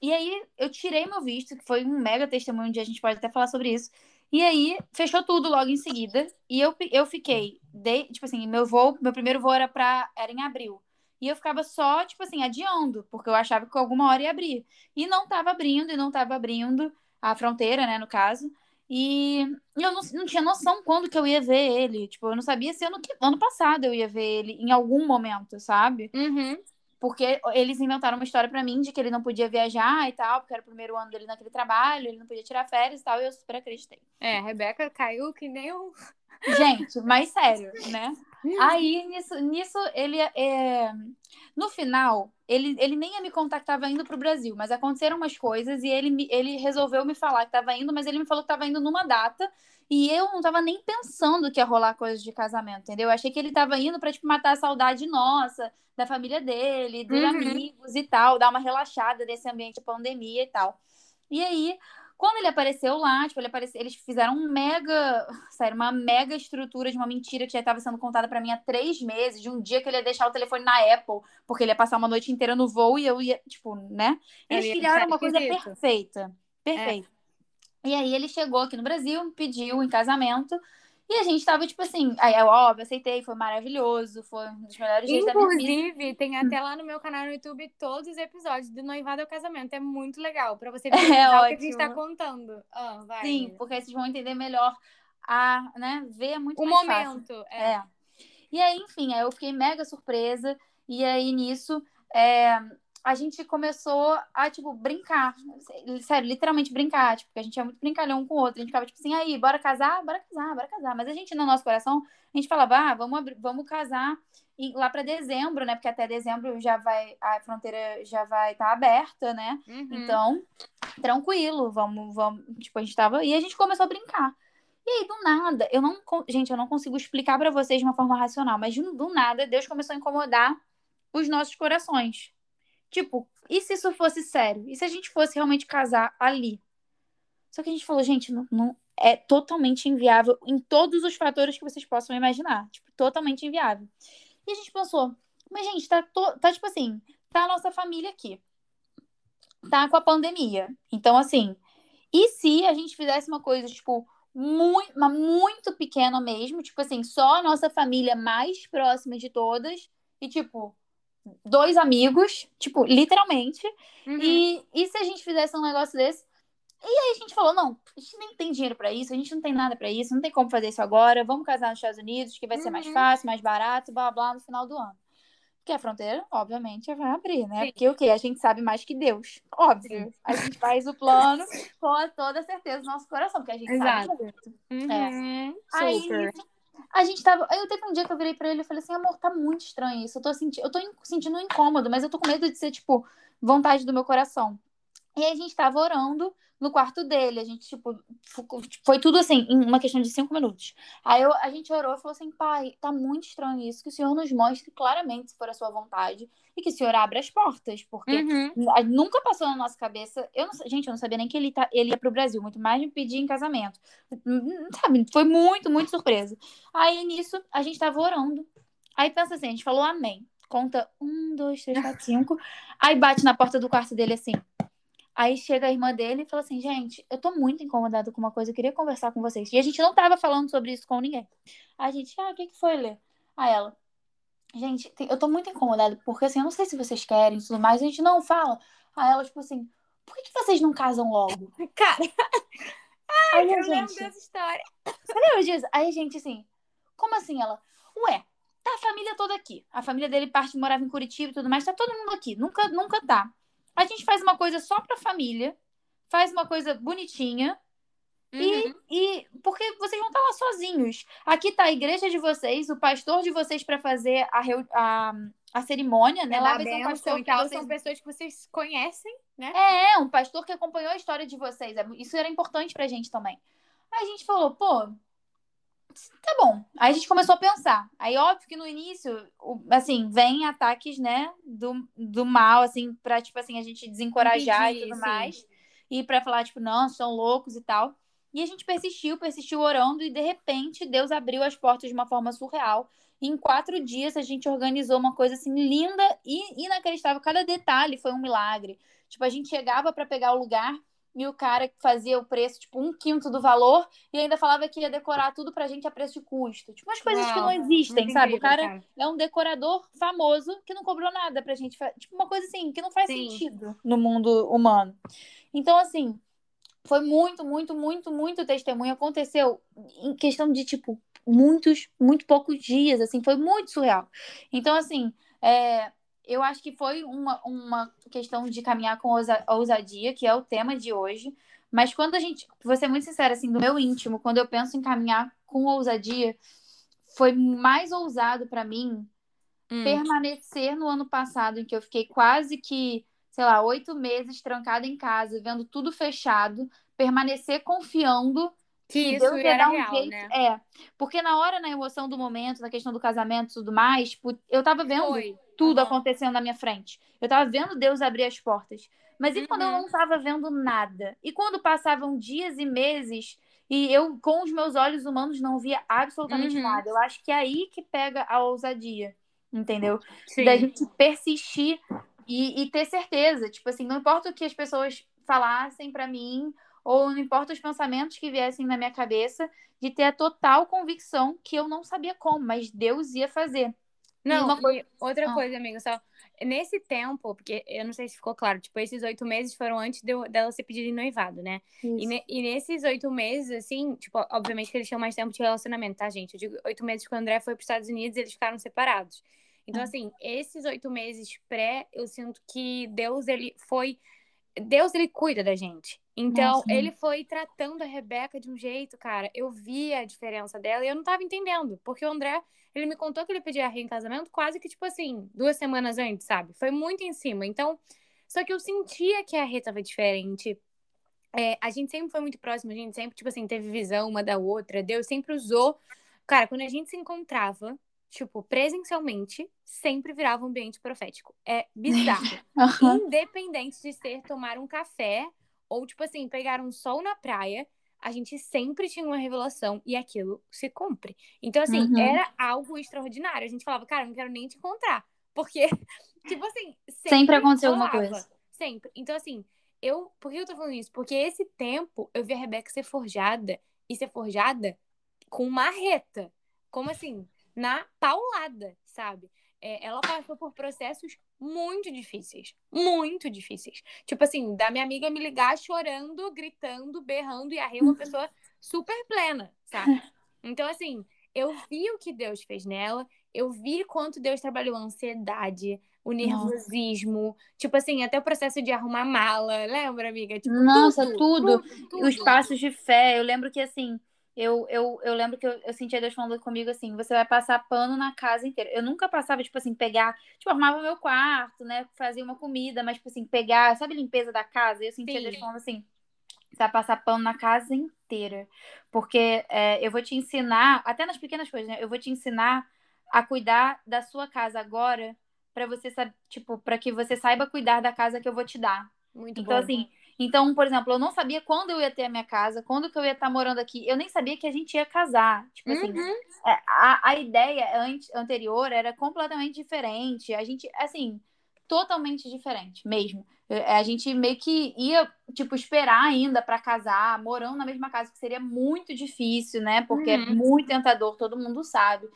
E aí eu tirei meu visto, que foi um mega testemunho, um dia a gente pode até falar sobre isso. E aí fechou tudo logo em seguida. E eu, eu fiquei, de, tipo assim, meu voo, meu primeiro voo era para era em abril. E eu ficava só, tipo assim, adiando, porque eu achava que alguma hora ia abrir. E não tava abrindo, e não tava abrindo a fronteira, né, no caso. E eu não, não tinha noção quando que eu ia ver ele. Tipo, eu não sabia se ano, ano passado eu ia ver ele em algum momento, sabe? Uhum. Porque eles inventaram uma história pra mim de que ele não podia viajar e tal, porque era o primeiro ano dele naquele trabalho, ele não podia tirar férias e tal, e eu super acreditei. É, a Rebeca caiu que nem um. Gente, mas sério, né? Aí, nisso, nisso ele é... No final, ele, ele nem ia me contar que tava indo pro Brasil, mas aconteceram umas coisas e ele, ele resolveu me falar que tava indo, mas ele me falou que tava indo numa data e eu não tava nem pensando que ia rolar coisa de casamento, entendeu? Eu achei que ele tava indo pra, tipo, matar a saudade nossa, da família dele, dos Uhum. amigos e tal, dar uma relaxada desse ambiente de pandemia e tal. E aí, quando ele apareceu lá, tipo, ele apareceu, eles fizeram um mega, sério, uma mega estrutura de uma mentira que já estava sendo contada pra mim há três meses, de um dia que ele ia deixar o telefone na Apple, porque ele ia passar uma noite inteira no voo e eu ia, tipo, né? Eles Ele ia criaram uma coisa esquisito. perfeita. Perfeita. E aí ele chegou aqui no Brasil, pediu em casamento. E a gente tava, tipo assim, aí eu, óbvio, aceitei, foi maravilhoso, foi um dos melhores dias da minha vida. Inclusive, tem até lá no meu canal no YouTube todos os episódios do Noivado ao Casamento. É muito legal pra você É visualizar o que a gente tá contando. Ah, vai. Sim, porque vocês vão entender melhor a, né, ver muito O mais fácil. momento. É. É. E aí, enfim, aí eu fiquei mega surpresa. E aí, nisso, é, a gente começou a, tipo, brincar. Sério, literalmente brincar. Tipo, porque a gente é muito brincalhão um com o outro. A gente ficava, tipo assim, aí, bora casar? Bora casar, bora casar. Mas a gente, no nosso coração, a gente falava, ah, vamos, vamos casar lá para dezembro, né? Porque até dezembro já vai, a fronteira já vai estar tá aberta, né? Uhum. Então, tranquilo, vamos, vamos. Tipo, a gente tava. E a gente começou a brincar. E aí, do nada, eu não. Gente, eu não consigo explicar para vocês de uma forma racional, mas do nada, Deus começou a incomodar os nossos corações. Tipo, e se isso fosse sério? E se a gente fosse realmente casar ali? Só que a gente falou, gente, não, não é totalmente inviável em todos os fatores que vocês possam imaginar. Tipo, totalmente inviável. E a gente pensou, mas gente, tá, to... tá tipo assim, tá a nossa família aqui. Tá com a pandemia. Então, assim, e se a gente fizesse uma coisa, tipo, muito, muito pequena mesmo, tipo assim, só a nossa família mais próxima de todas, e tipo, dois amigos, tipo, literalmente. Uhum. E, e se a gente fizesse um negócio desse? E aí a gente falou, não, a gente nem tem dinheiro para isso, a gente não tem nada para isso, não tem como fazer isso agora, vamos casar nos Estados Unidos, que vai ser mais uhum. fácil, mais barato, blá, blá, no final do ano. Porque a fronteira, obviamente, vai abrir, né? Sim. Porque o quê? A gente sabe mais que Deus. Óbvio. Sim. A gente faz o plano com toda certeza no nosso coração, porque a gente Exato. sabe muito. Uhum. É. Aí, a gente tava. Eu teve um dia que eu virei pra ele e falei assim, amor, tá muito estranho isso. Eu tô, senti... eu tô sentindo um incômodo, mas eu tô com medo de ser, tipo, vontade do meu coração. E aí a gente tava orando no quarto dele. A gente, tipo, foi tudo assim, em uma questão de cinco minutos. Aí eu, a gente orou e falou assim: pai, tá muito estranho isso, que o senhor nos mostre claramente se for a sua vontade e que o senhor abra as portas, porque uhum. nunca passou na nossa cabeça. Eu não, gente, eu não sabia nem que ele, tá, ele ia pro Brasil, muito mais me pedir em casamento. Sabe, foi muito, muito surpresa. Aí nisso, a gente tava orando. Aí pensa assim: a gente falou amém. Conta um, dois, três, quatro, cinco. Aí bate na porta do quarto dele assim. Aí chega a irmã dele e fala assim: gente, eu tô muito incomodada com uma coisa, eu queria conversar com vocês. E a gente não tava falando sobre isso com ninguém. Aí a gente, ah, o que, que foi, Lê? Aí ela, gente, eu tô muito incomodada, porque assim, eu não sei se vocês querem e tudo mais. A gente não fala. Aí ela, tipo assim, por que, que vocês não casam logo? Cara, ai, Aí, eu gente, lembro dessa história. Você lembra disso? Aí a gente, assim, como assim? Ela, ué, tá a família toda aqui. A família dele parte morava em Curitiba e tudo mais, tá todo mundo aqui. Nunca, nunca tá. A gente faz uma coisa só pra família, faz uma coisa bonitinha. Uhum. E, e porque vocês vão estar lá sozinhos. Aqui tá a igreja de vocês, o pastor de vocês para fazer a, a, a cerimônia, né? Lá vai um pastor. Então, vocês... são pessoas que vocês conhecem, né? É, um pastor que acompanhou a história de vocês. É, isso era importante pra gente também. Aí a gente falou, pô, tá bom. Aí a gente começou a pensar. Aí, óbvio que no início, assim, vem ataques, né, do, do mal, assim, pra, tipo assim, a gente desencorajar Entendi, e tudo sim. mais. E pra falar, tipo, não, são loucos e tal. E a gente persistiu, persistiu orando, e de repente Deus abriu as portas de uma forma surreal. E em quatro dias a gente organizou uma coisa assim linda e inacreditável. Cada detalhe foi um milagre. Tipo, a gente chegava para pegar o lugar e o cara fazia o preço, tipo, um quinto do valor, e ainda falava que ia decorar tudo pra gente a preço de custo. Tipo, umas coisas Uau, que não existem, sabe? O cara, cara, é um decorador famoso que não cobrou nada pra gente. Tipo, uma coisa assim, que não faz Sim. sentido no mundo humano. Então, assim, foi muito, muito, muito, muito testemunho. Aconteceu em questão de, tipo, muitos, muito poucos dias, assim, foi muito surreal. Então, assim, é, eu acho que foi uma, uma questão de caminhar com ousadia, que é o tema de hoje. Mas quando a gente, vou ser muito sincera, assim, do meu íntimo, quando eu penso em caminhar com ousadia, foi mais ousado para mim hum. permanecer no ano passado, em que eu fiquei quase que, sei lá, oito meses trancada em casa, vendo tudo fechado, permanecer confiando que, que isso Deus ia dar um real, jeito. Né? É, porque na hora, na emoção do momento, na questão do casamento e tudo mais, eu tava vendo. Foi tudo acontecendo na minha frente. Eu tava vendo Deus abrir as portas. Mas e quando eu uhum. não tava vendo nada? E quando passavam dias e meses e eu, com os meus olhos humanos, não via absolutamente uhum. nada? Eu acho que é aí que pega a ousadia, entendeu? Sim. Da gente persistir e, e ter certeza. Tipo assim, não importa o que as pessoas falassem para mim, ou não importa os pensamentos que viessem na minha cabeça, de ter a total convicção que eu não sabia como, mas Deus ia fazer. Não, uma... outra ah. coisa, amiga, só nesse tempo, porque eu não sei se ficou claro, tipo, esses oito meses foram antes de eu, dela ser pedida em noivado, né? E, ne, e, nesses oito meses, assim, tipo, obviamente que eles tinham mais tempo de relacionamento, tá, gente? Eu digo oito meses que o André foi para os Estados Unidos e eles ficaram separados. Então, ah. assim, esses oito meses pré, eu sinto que Deus, ele foi. Deus, ele cuida da gente. Então, Nossa, ele foi tratando a Rebeca de um jeito, cara. Eu via a diferença dela e eu não tava entendendo. Porque o André, ele me contou que ele pedia a Rê em casamento quase que, tipo assim, duas semanas antes, sabe? Foi muito em cima. Então, só que eu sentia que a Rê tava diferente. É, a gente sempre foi muito próxima, a gente sempre, tipo assim, teve visão uma da outra. Deus sempre usou. Cara, quando a gente se encontrava, tipo, presencialmente, sempre virava um ambiente profético. É bizarro. uhum. Independente de ser tomar um café ou, tipo assim, pegar um sol na praia, a gente sempre tinha uma revelação e aquilo se cumpre. Então, assim, uhum. era algo extraordinário. A gente falava, cara, não quero nem te encontrar. Porque, tipo assim, sempre, sempre aconteceu alguma coisa. Sempre. Então, assim, eu. Por que eu tô falando isso? Porque esse tempo eu vi a Rebeca ser forjada e ser forjada com marreta. Como assim? Na paulada, sabe? É, ela passou por processos muito difíceis. Muito difíceis. Tipo assim, da minha amiga me ligar chorando, gritando, berrando, e a Rê uma pessoa super plena, sabe? Então, assim, eu vi o que Deus fez nela, eu vi quanto Deus trabalhou a ansiedade, o nervosismo, Nossa. tipo assim, até o processo de arrumar mala, lembra, amiga? Tipo, Nossa, tudo, tudo, tudo, tudo. Os passos de fé. Eu lembro que assim, eu, eu, eu lembro que eu, eu sentia Deus falando comigo assim: você vai passar pano na casa inteira. Eu nunca passava, tipo assim, pegar, tipo, arrumava meu quarto, né? Fazia uma comida, mas, tipo assim, pegar, sabe, limpeza da casa? Eu sentia Sim. Deus falando assim: você vai passar pano na casa inteira. Porque é, eu vou te ensinar, até nas pequenas coisas, né? Eu vou te ensinar a cuidar da sua casa agora, para você, tipo, para que você saiba cuidar da casa que eu vou te dar. Muito então, bom. assim, então, por exemplo, eu não sabia quando eu ia ter a minha casa, quando que eu ia estar morando aqui. Eu nem sabia que a gente ia casar. Tipo assim, uhum. É, a, a ideia anterior era completamente diferente. A gente, assim, totalmente diferente mesmo. É, a gente meio que ia, tipo, esperar ainda para casar, morando na mesma casa, que seria muito difícil, né? Porque é uhum. é muito tentador, todo mundo sabe.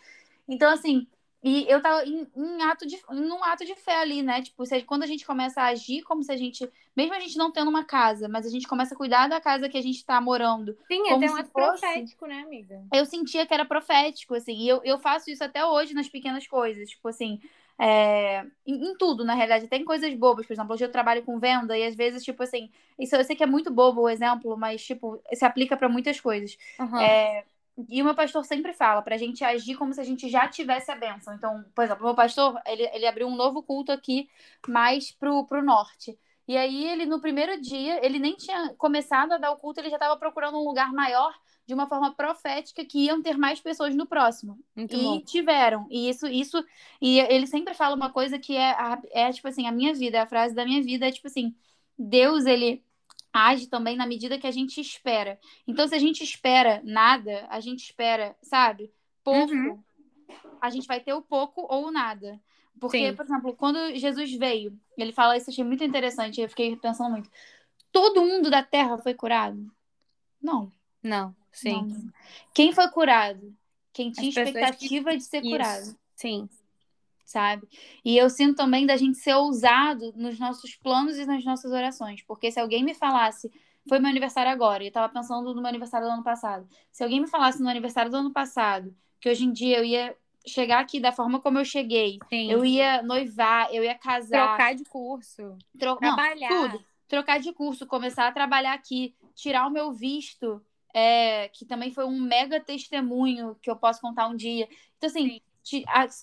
Então, assim, e eu tava em, em, ato de, em um ato de fé ali, né? Tipo, se, quando a gente começa a agir como se a gente, mesmo a gente não tendo uma casa, mas a gente começa a cuidar da casa que a gente tá morando. Sim, é até um ato fosse, profético, né, amiga? Eu sentia que era profético, assim, e eu, eu faço isso até hoje nas pequenas coisas, tipo assim, é, em, em, tudo, na realidade. Tem coisas bobas, por exemplo, hoje eu trabalho com venda e às vezes, tipo assim, isso eu sei que é muito bobo o exemplo, mas, tipo, se aplica para muitas coisas. Uhum. É, e o meu pastor sempre fala para a gente agir como se a gente já tivesse a bênção. Então, por exemplo, o meu pastor, ele, ele abriu um novo culto aqui, mais pro, pro norte. E aí, ele, no primeiro dia, ele nem tinha começado a dar o culto, ele já estava procurando um lugar maior, de uma forma profética, que iam ter mais pessoas no próximo. Muito e bom. tiveram. E isso, isso. E ele sempre fala uma coisa que é, é, tipo assim, a minha vida, a frase da minha vida é tipo assim: Deus, ele age também na medida que a gente espera. Então, se a gente espera nada, a gente espera, sabe, pouco, uhum. a gente vai ter o pouco ou o nada. Porque, Sim. por exemplo, quando Jesus veio, ele fala isso, achei muito interessante, eu fiquei pensando muito. Todo mundo da terra foi curado? Não. Não, sim. Não. Quem foi curado? Quem tinha expectativa que... de ser isso. curado. Sim sabe? E eu sinto também da gente ser ousado nos nossos planos e nas nossas orações, porque se alguém me falasse, foi meu aniversário agora, e eu tava pensando no meu aniversário do ano passado. Se alguém me falasse no aniversário do ano passado, que hoje em dia eu ia chegar aqui da forma como eu cheguei, Sim. eu ia noivar, eu ia casar, trocar de curso, tro... trabalhar, Não, tudo, trocar de curso, começar a trabalhar aqui, tirar o meu visto, é, que também foi um mega testemunho que eu posso contar um dia. Então, assim, Sim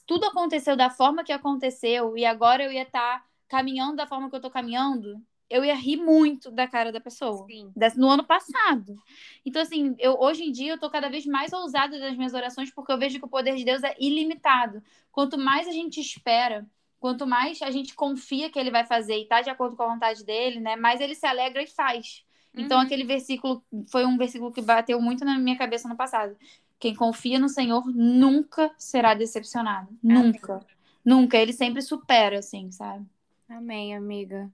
tudo aconteceu da forma que aconteceu e agora eu ia estar tá caminhando da forma que eu tô caminhando, eu ia rir muito da cara da pessoa. Sim. No ano passado. Então, assim, eu, hoje em dia eu tô cada vez mais ousada das minhas orações porque eu vejo que o poder de Deus é ilimitado. Quanto mais a gente espera, quanto mais a gente confia que ele vai fazer e tá de acordo com a vontade dele, né? Mais ele se alegra e faz. Então, uhum. aquele versículo foi um versículo que bateu muito na minha cabeça no passado. Quem confia no Senhor nunca será decepcionado. Amém. Nunca. Nunca. Ele sempre supera, assim, sabe? Amém, amiga.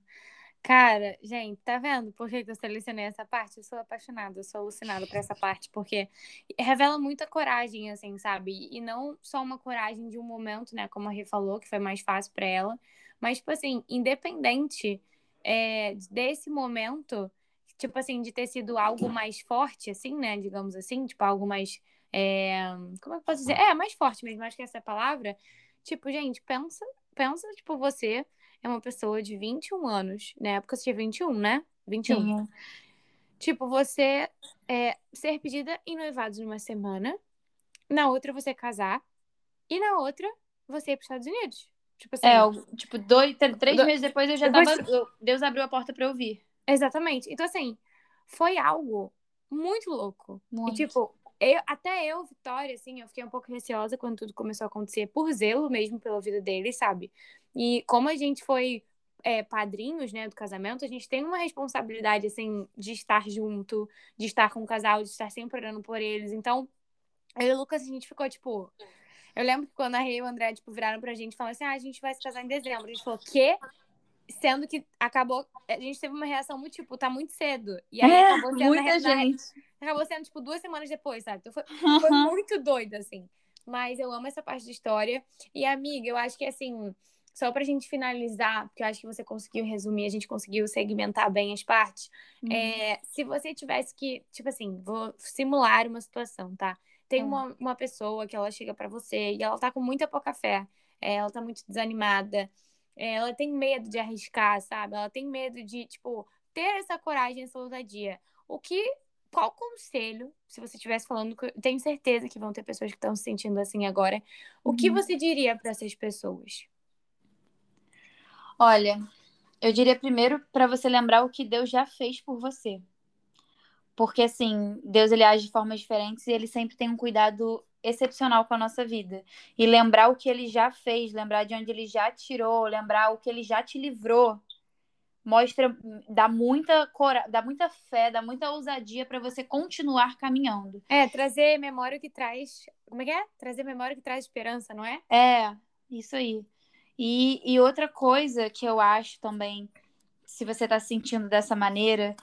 Cara, gente, tá vendo por que eu selecionei essa parte? Eu sou apaixonada, eu sou alucinada por essa parte, porque revela muita coragem, assim, sabe? E não só uma coragem de um momento, né? Como a Rê falou, que foi mais fácil para ela, mas, tipo assim, independente é, desse momento, tipo assim, de ter sido algo mais forte, assim, né? Digamos assim, tipo, algo mais. É... Como é que eu posso dizer? É, mais forte mesmo, acho que essa é a palavra. Tipo, gente, pensa, pensa, tipo, você é uma pessoa de 21 anos. Na época você tinha 21, né? 21. Sim. Tipo, você é, ser pedida em noivados numa semana, na outra você casar, e na outra você ir para os Estados Unidos. Tipo assim. É, tipo, dois, três Do... meses depois eu já tava. Deus abriu a porta para eu vir. Exatamente. Então, assim, foi algo muito louco. Muito. E, tipo, eu, até eu, Vitória, assim, eu fiquei um pouco receosa quando tudo começou a acontecer, por zelo mesmo pela vida dele, sabe? E como a gente foi é, padrinhos, né, do casamento, a gente tem uma responsabilidade, assim, de estar junto, de estar com o casal, de estar sempre orando por eles. Então, eu e o Lucas, a gente ficou, tipo... Eu lembro que quando a Rei e o André, tipo, viraram pra gente e falaram assim, ah, a gente vai se casar em dezembro. A gente falou, quê? Sendo que acabou... A gente teve uma reação muito, tipo, tá muito cedo. E aí é, acabou sendo... Muita na, gente. Na, acabou sendo, tipo, duas semanas depois, sabe? Então foi, foi muito doido, assim. Mas eu amo essa parte da história. E, amiga, eu acho que, assim só para a gente finalizar, porque eu acho que você conseguiu resumir, a gente conseguiu segmentar bem as partes. Uhum. É, se você tivesse que, tipo assim, vou simular uma situação, tá? Tem uhum. uma, uma pessoa que ela chega para você e ela tá com muita pouca fé, é, ela tá muito desanimada, ela tem medo de arriscar, sabe? Ela tem medo de, tipo, ter essa coragem, essa ousadia. O que qual conselho, se você estivesse falando, tenho certeza que vão ter pessoas que estão se sentindo assim agora, o que uhum. você diria para essas pessoas? Olha, eu diria primeiro para você lembrar o que Deus já fez por você. Porque assim, Deus ele age de formas diferentes e ele sempre tem um cuidado excepcional com a nossa vida. E lembrar o que ele já fez, lembrar de onde ele já tirou, lembrar o que ele já te livrou, mostra dá muita cora, dá muita fé, dá muita ousadia para você continuar caminhando. É, trazer memória que traz, como é que é? Trazer memória que traz esperança, não é? É, isso aí. E, e outra coisa que eu acho também, se você está sentindo dessa maneira,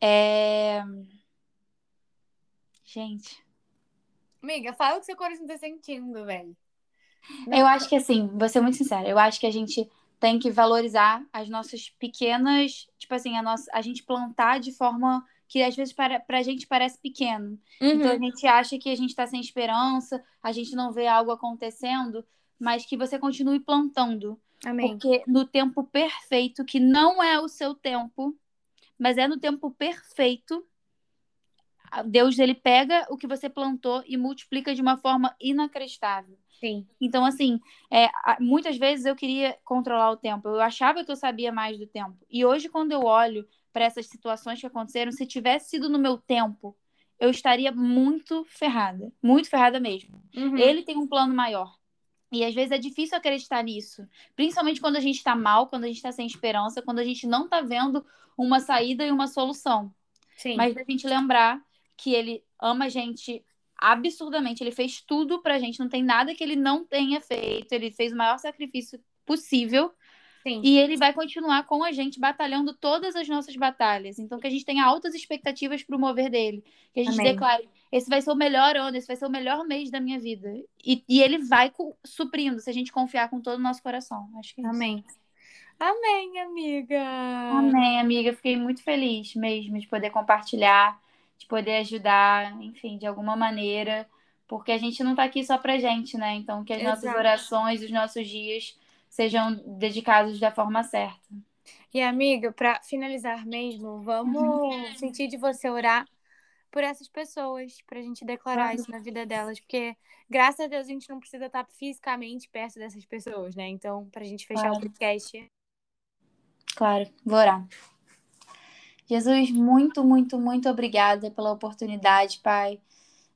é. Gente. Amiga, fala o que seu coração está sentindo, velho. Eu acho que assim, vou ser muito sincera, eu acho que a gente tem que valorizar as nossas pequenas, tipo assim, a nossa, a gente plantar de forma que às vezes para, pra gente parece pequeno. Uhum. Então a gente acha que a gente está sem esperança, a gente não vê algo acontecendo, mas que você continue plantando. Amém. Porque no tempo perfeito, que não é o seu tempo, mas é no tempo perfeito, Deus ele pega o que você plantou e multiplica de uma forma inacreditável. Sim. Então, assim, é, muitas vezes eu queria controlar o tempo. Eu achava que eu sabia mais do tempo. E hoje, quando eu olho para essas situações que aconteceram, se tivesse sido no meu tempo, eu estaria muito ferrada. Muito ferrada mesmo. Uhum. Ele tem um plano maior. E às vezes é difícil acreditar nisso, principalmente quando a gente está mal, quando a gente está sem esperança, quando a gente não está vendo uma saída e uma solução. Sim. Mas a gente lembrar que ele ama a gente absurdamente, ele fez tudo pra gente, não tem nada que ele não tenha feito, ele fez o maior sacrifício possível Sim. E ele vai continuar com a gente batalhando todas as nossas batalhas. Então, que a gente tenha altas expectativas para o mover dele. Que a gente Amém. declare: esse vai ser o melhor ano, esse vai ser o melhor mês da minha vida. E, e ele vai suprindo, se a gente confiar com todo o nosso coração. Acho que é Amém. Amém, amiga. Amém, amiga. Fiquei muito feliz mesmo de poder compartilhar, de poder ajudar, enfim, de alguma maneira. Porque a gente não está aqui só pra gente, né? Então, que as Exato. nossas orações, os nossos dias sejam dedicados da forma certa. E amiga, para finalizar mesmo, vamos uhum. sentir de você orar por essas pessoas, para a gente declarar uhum. isso na vida delas, porque graças a Deus a gente não precisa estar fisicamente perto dessas pessoas, né? Então, para a gente fechar claro. o podcast. Claro, vou orar. Jesus, muito, muito, muito obrigada pela oportunidade, Pai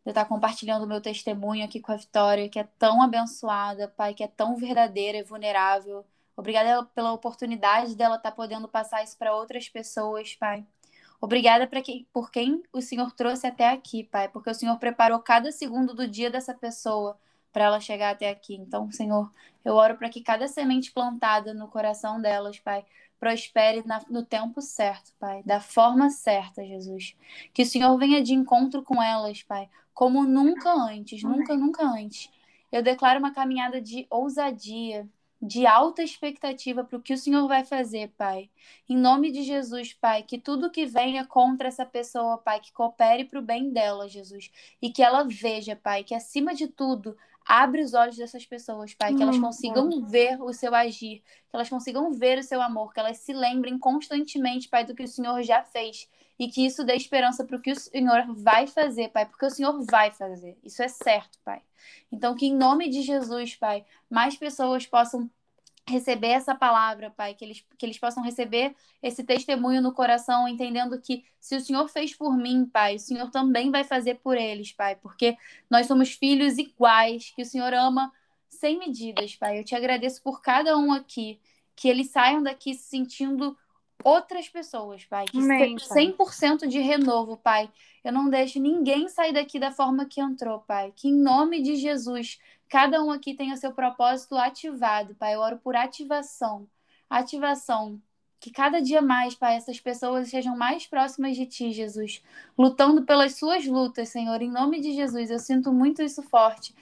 de estar compartilhando o meu testemunho aqui com a Vitória, que é tão abençoada, Pai, que é tão verdadeira e vulnerável. Obrigada pela oportunidade dela estar podendo passar isso para outras pessoas, Pai. Obrigada pra que, por quem o Senhor trouxe até aqui, Pai, porque o Senhor preparou cada segundo do dia dessa pessoa para ela chegar até aqui. Então, Senhor, eu oro para que cada semente plantada no coração delas, Pai, prospere na, no tempo certo, Pai, da forma certa, Jesus. Que o Senhor venha de encontro com elas, Pai, como nunca antes, nunca, nunca antes. Eu declaro uma caminhada de ousadia, de alta expectativa para o que o Senhor vai fazer, Pai. Em nome de Jesus, Pai, que tudo que venha contra essa pessoa, Pai, que coopere para o bem dela, Jesus, e que ela veja, Pai, que acima de tudo Abre os olhos dessas pessoas, Pai, que elas hum, consigam ver o seu agir, que elas consigam ver o seu amor, que elas se lembrem constantemente, Pai, do que o Senhor já fez e que isso dê esperança para o que o Senhor vai fazer, Pai, porque o Senhor vai fazer. Isso é certo, Pai. Então, que em nome de Jesus, Pai, mais pessoas possam receber essa palavra, Pai, que eles, que eles possam receber esse testemunho no coração, entendendo que se o Senhor fez por mim, Pai, o Senhor também vai fazer por eles, Pai, porque nós somos filhos iguais, que o Senhor ama sem medidas, Pai. Eu te agradeço por cada um aqui, que eles saiam daqui se sentindo outras pessoas, Pai. Que Amém, 100% de renovo, Pai. Eu não deixo ninguém sair daqui da forma que entrou, Pai. Que em nome de Jesus, cada um aqui tenha seu propósito ativado, Pai. Eu oro por ativação. Ativação. Que cada dia mais, Pai, essas pessoas sejam mais próximas de Ti, Jesus. Lutando pelas suas lutas, Senhor. Em nome de Jesus, eu sinto muito isso forte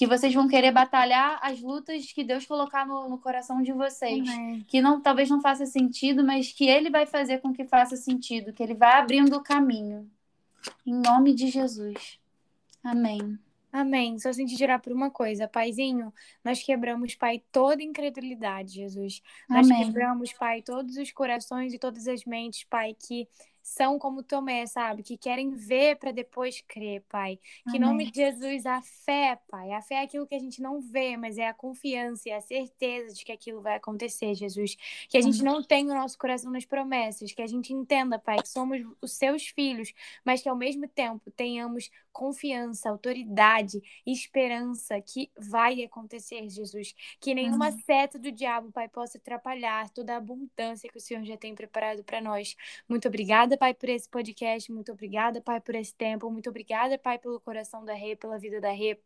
que vocês vão querer batalhar as lutas que Deus colocar no, no coração de vocês. Amém. Que não, talvez não faça sentido, mas que Ele vai fazer com que faça sentido, que Ele vai abrindo o caminho. Em nome de Jesus. Amém. Amém. Só senti tirar por uma coisa, Paizinho, nós quebramos, Pai, toda incredulidade, Jesus. Nós Amém. quebramos, Pai, todos os corações e todas as mentes, Pai, que são como Tomé, sabe? Que querem ver para depois crer, Pai. Que em nome de Jesus, a fé, Pai. A fé é aquilo que a gente não vê, mas é a confiança e a certeza de que aquilo vai acontecer, Jesus. Que a gente não tenha o nosso coração nas promessas, que a gente entenda, Pai, que somos os seus filhos, mas que ao mesmo tempo tenhamos confiança, autoridade, esperança que vai acontecer, Jesus. Que nenhuma Amém. seta do diabo, Pai, possa atrapalhar toda a abundância que o Senhor já tem preparado para nós. Muito obrigada, Pai, por esse podcast. Muito obrigada, Pai, por esse tempo. Muito obrigada, Pai, pelo coração da Rê, pela vida da Rê.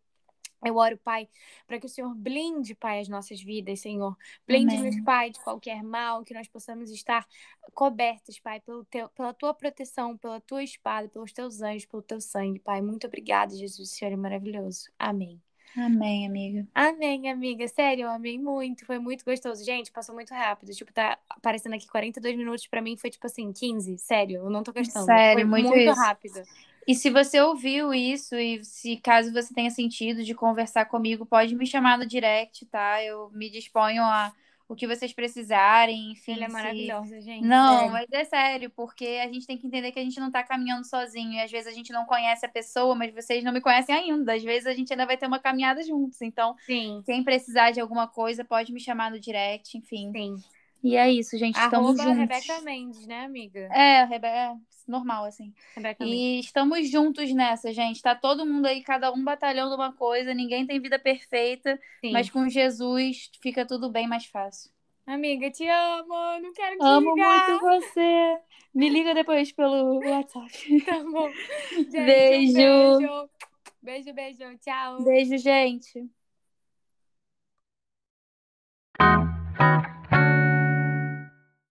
Eu oro, Pai, para que o Senhor blinde, Pai, as nossas vidas, Senhor. Blinde-nos, Pai, de qualquer mal, que nós possamos estar cobertos, Pai, pelo teu, pela tua proteção, pela tua espada, pelos teus anjos, pelo teu sangue, Pai. Muito obrigada, Jesus. O Senhor é maravilhoso. Amém. Amém, amiga. Amém, amiga. Sério, eu amei muito. Foi muito gostoso. Gente, passou muito rápido. Tipo, tá aparecendo aqui 42 minutos. Pra mim foi tipo assim, 15. Sério, eu não tô gastando. Sério, foi muito, muito rápido. E se você ouviu isso e se caso você tenha sentido de conversar comigo, pode me chamar no direct, tá? Eu me disponho a o que vocês precisarem, enfim. Ele é maravilhosa, gente. Não, sério. mas é sério, porque a gente tem que entender que a gente não tá caminhando sozinho. E às vezes a gente não conhece a pessoa, mas vocês não me conhecem ainda. Às vezes a gente ainda vai ter uma caminhada juntos. Então, Sim. quem precisar de alguma coisa, pode me chamar no direct, enfim. Sim. E é isso, gente. Estamos Arroba juntos. Rebeca Mendes, né, amiga? É, Rebeca, é normal, assim. E estamos juntos nessa, gente. Tá todo mundo aí, cada um batalhando uma coisa. Ninguém tem vida perfeita. Sim. Mas com Jesus fica tudo bem mais fácil. Amiga, te amo. Não quero te Amo ligar. muito você. Me liga depois pelo WhatsApp. Tá bom. Gente, beijo. Um beijo. Beijo, beijo. Tchau. Beijo, gente.